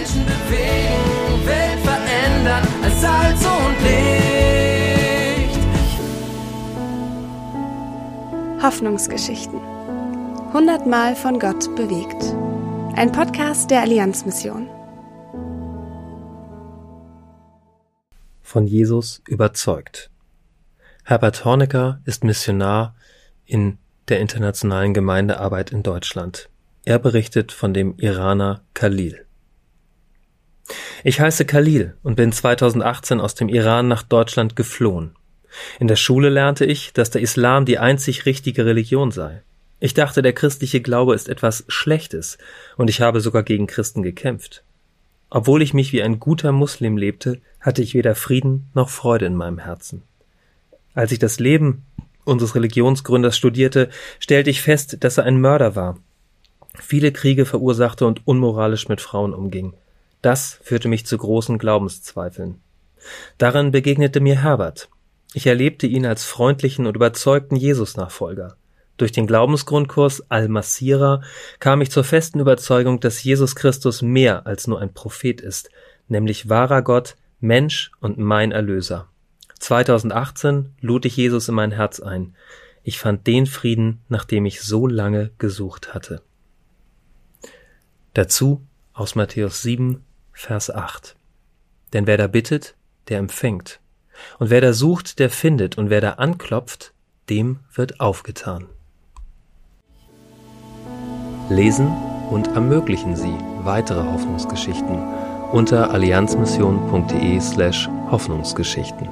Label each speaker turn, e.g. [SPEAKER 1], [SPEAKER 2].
[SPEAKER 1] Menschen bewegen, Welt verändern als Salz und Licht.
[SPEAKER 2] Hoffnungsgeschichten. Hundertmal von Gott bewegt. Ein Podcast der Allianzmission.
[SPEAKER 3] Von Jesus überzeugt. Herbert Hornecker ist Missionar in der internationalen Gemeindearbeit in Deutschland. Er berichtet von dem Iraner Khalil. Ich heiße Khalil und bin 2018 aus dem Iran nach Deutschland geflohen. In der Schule lernte ich, dass der Islam die einzig richtige Religion sei. Ich dachte, der christliche Glaube ist etwas Schlechtes, und ich habe sogar gegen Christen gekämpft. Obwohl ich mich wie ein guter Muslim lebte, hatte ich weder Frieden noch Freude in meinem Herzen. Als ich das Leben unseres Religionsgründers studierte, stellte ich fest, dass er ein Mörder war, viele Kriege verursachte und unmoralisch mit Frauen umging. Das führte mich zu großen Glaubenszweifeln. Daran begegnete mir Herbert. Ich erlebte ihn als freundlichen und überzeugten Jesus-Nachfolger. Durch den Glaubensgrundkurs Al-Masira kam ich zur festen Überzeugung, dass Jesus Christus mehr als nur ein Prophet ist, nämlich wahrer Gott, Mensch und mein Erlöser. 2018 lud ich Jesus in mein Herz ein. Ich fand den Frieden, nach dem ich so lange gesucht hatte. Dazu aus Matthäus 7, Vers 8. Denn wer da bittet, der empfängt. Und wer da sucht, der findet. Und wer da anklopft, dem wird aufgetan. Lesen und ermöglichen Sie weitere Hoffnungsgeschichten unter allianzmission.de slash Hoffnungsgeschichten.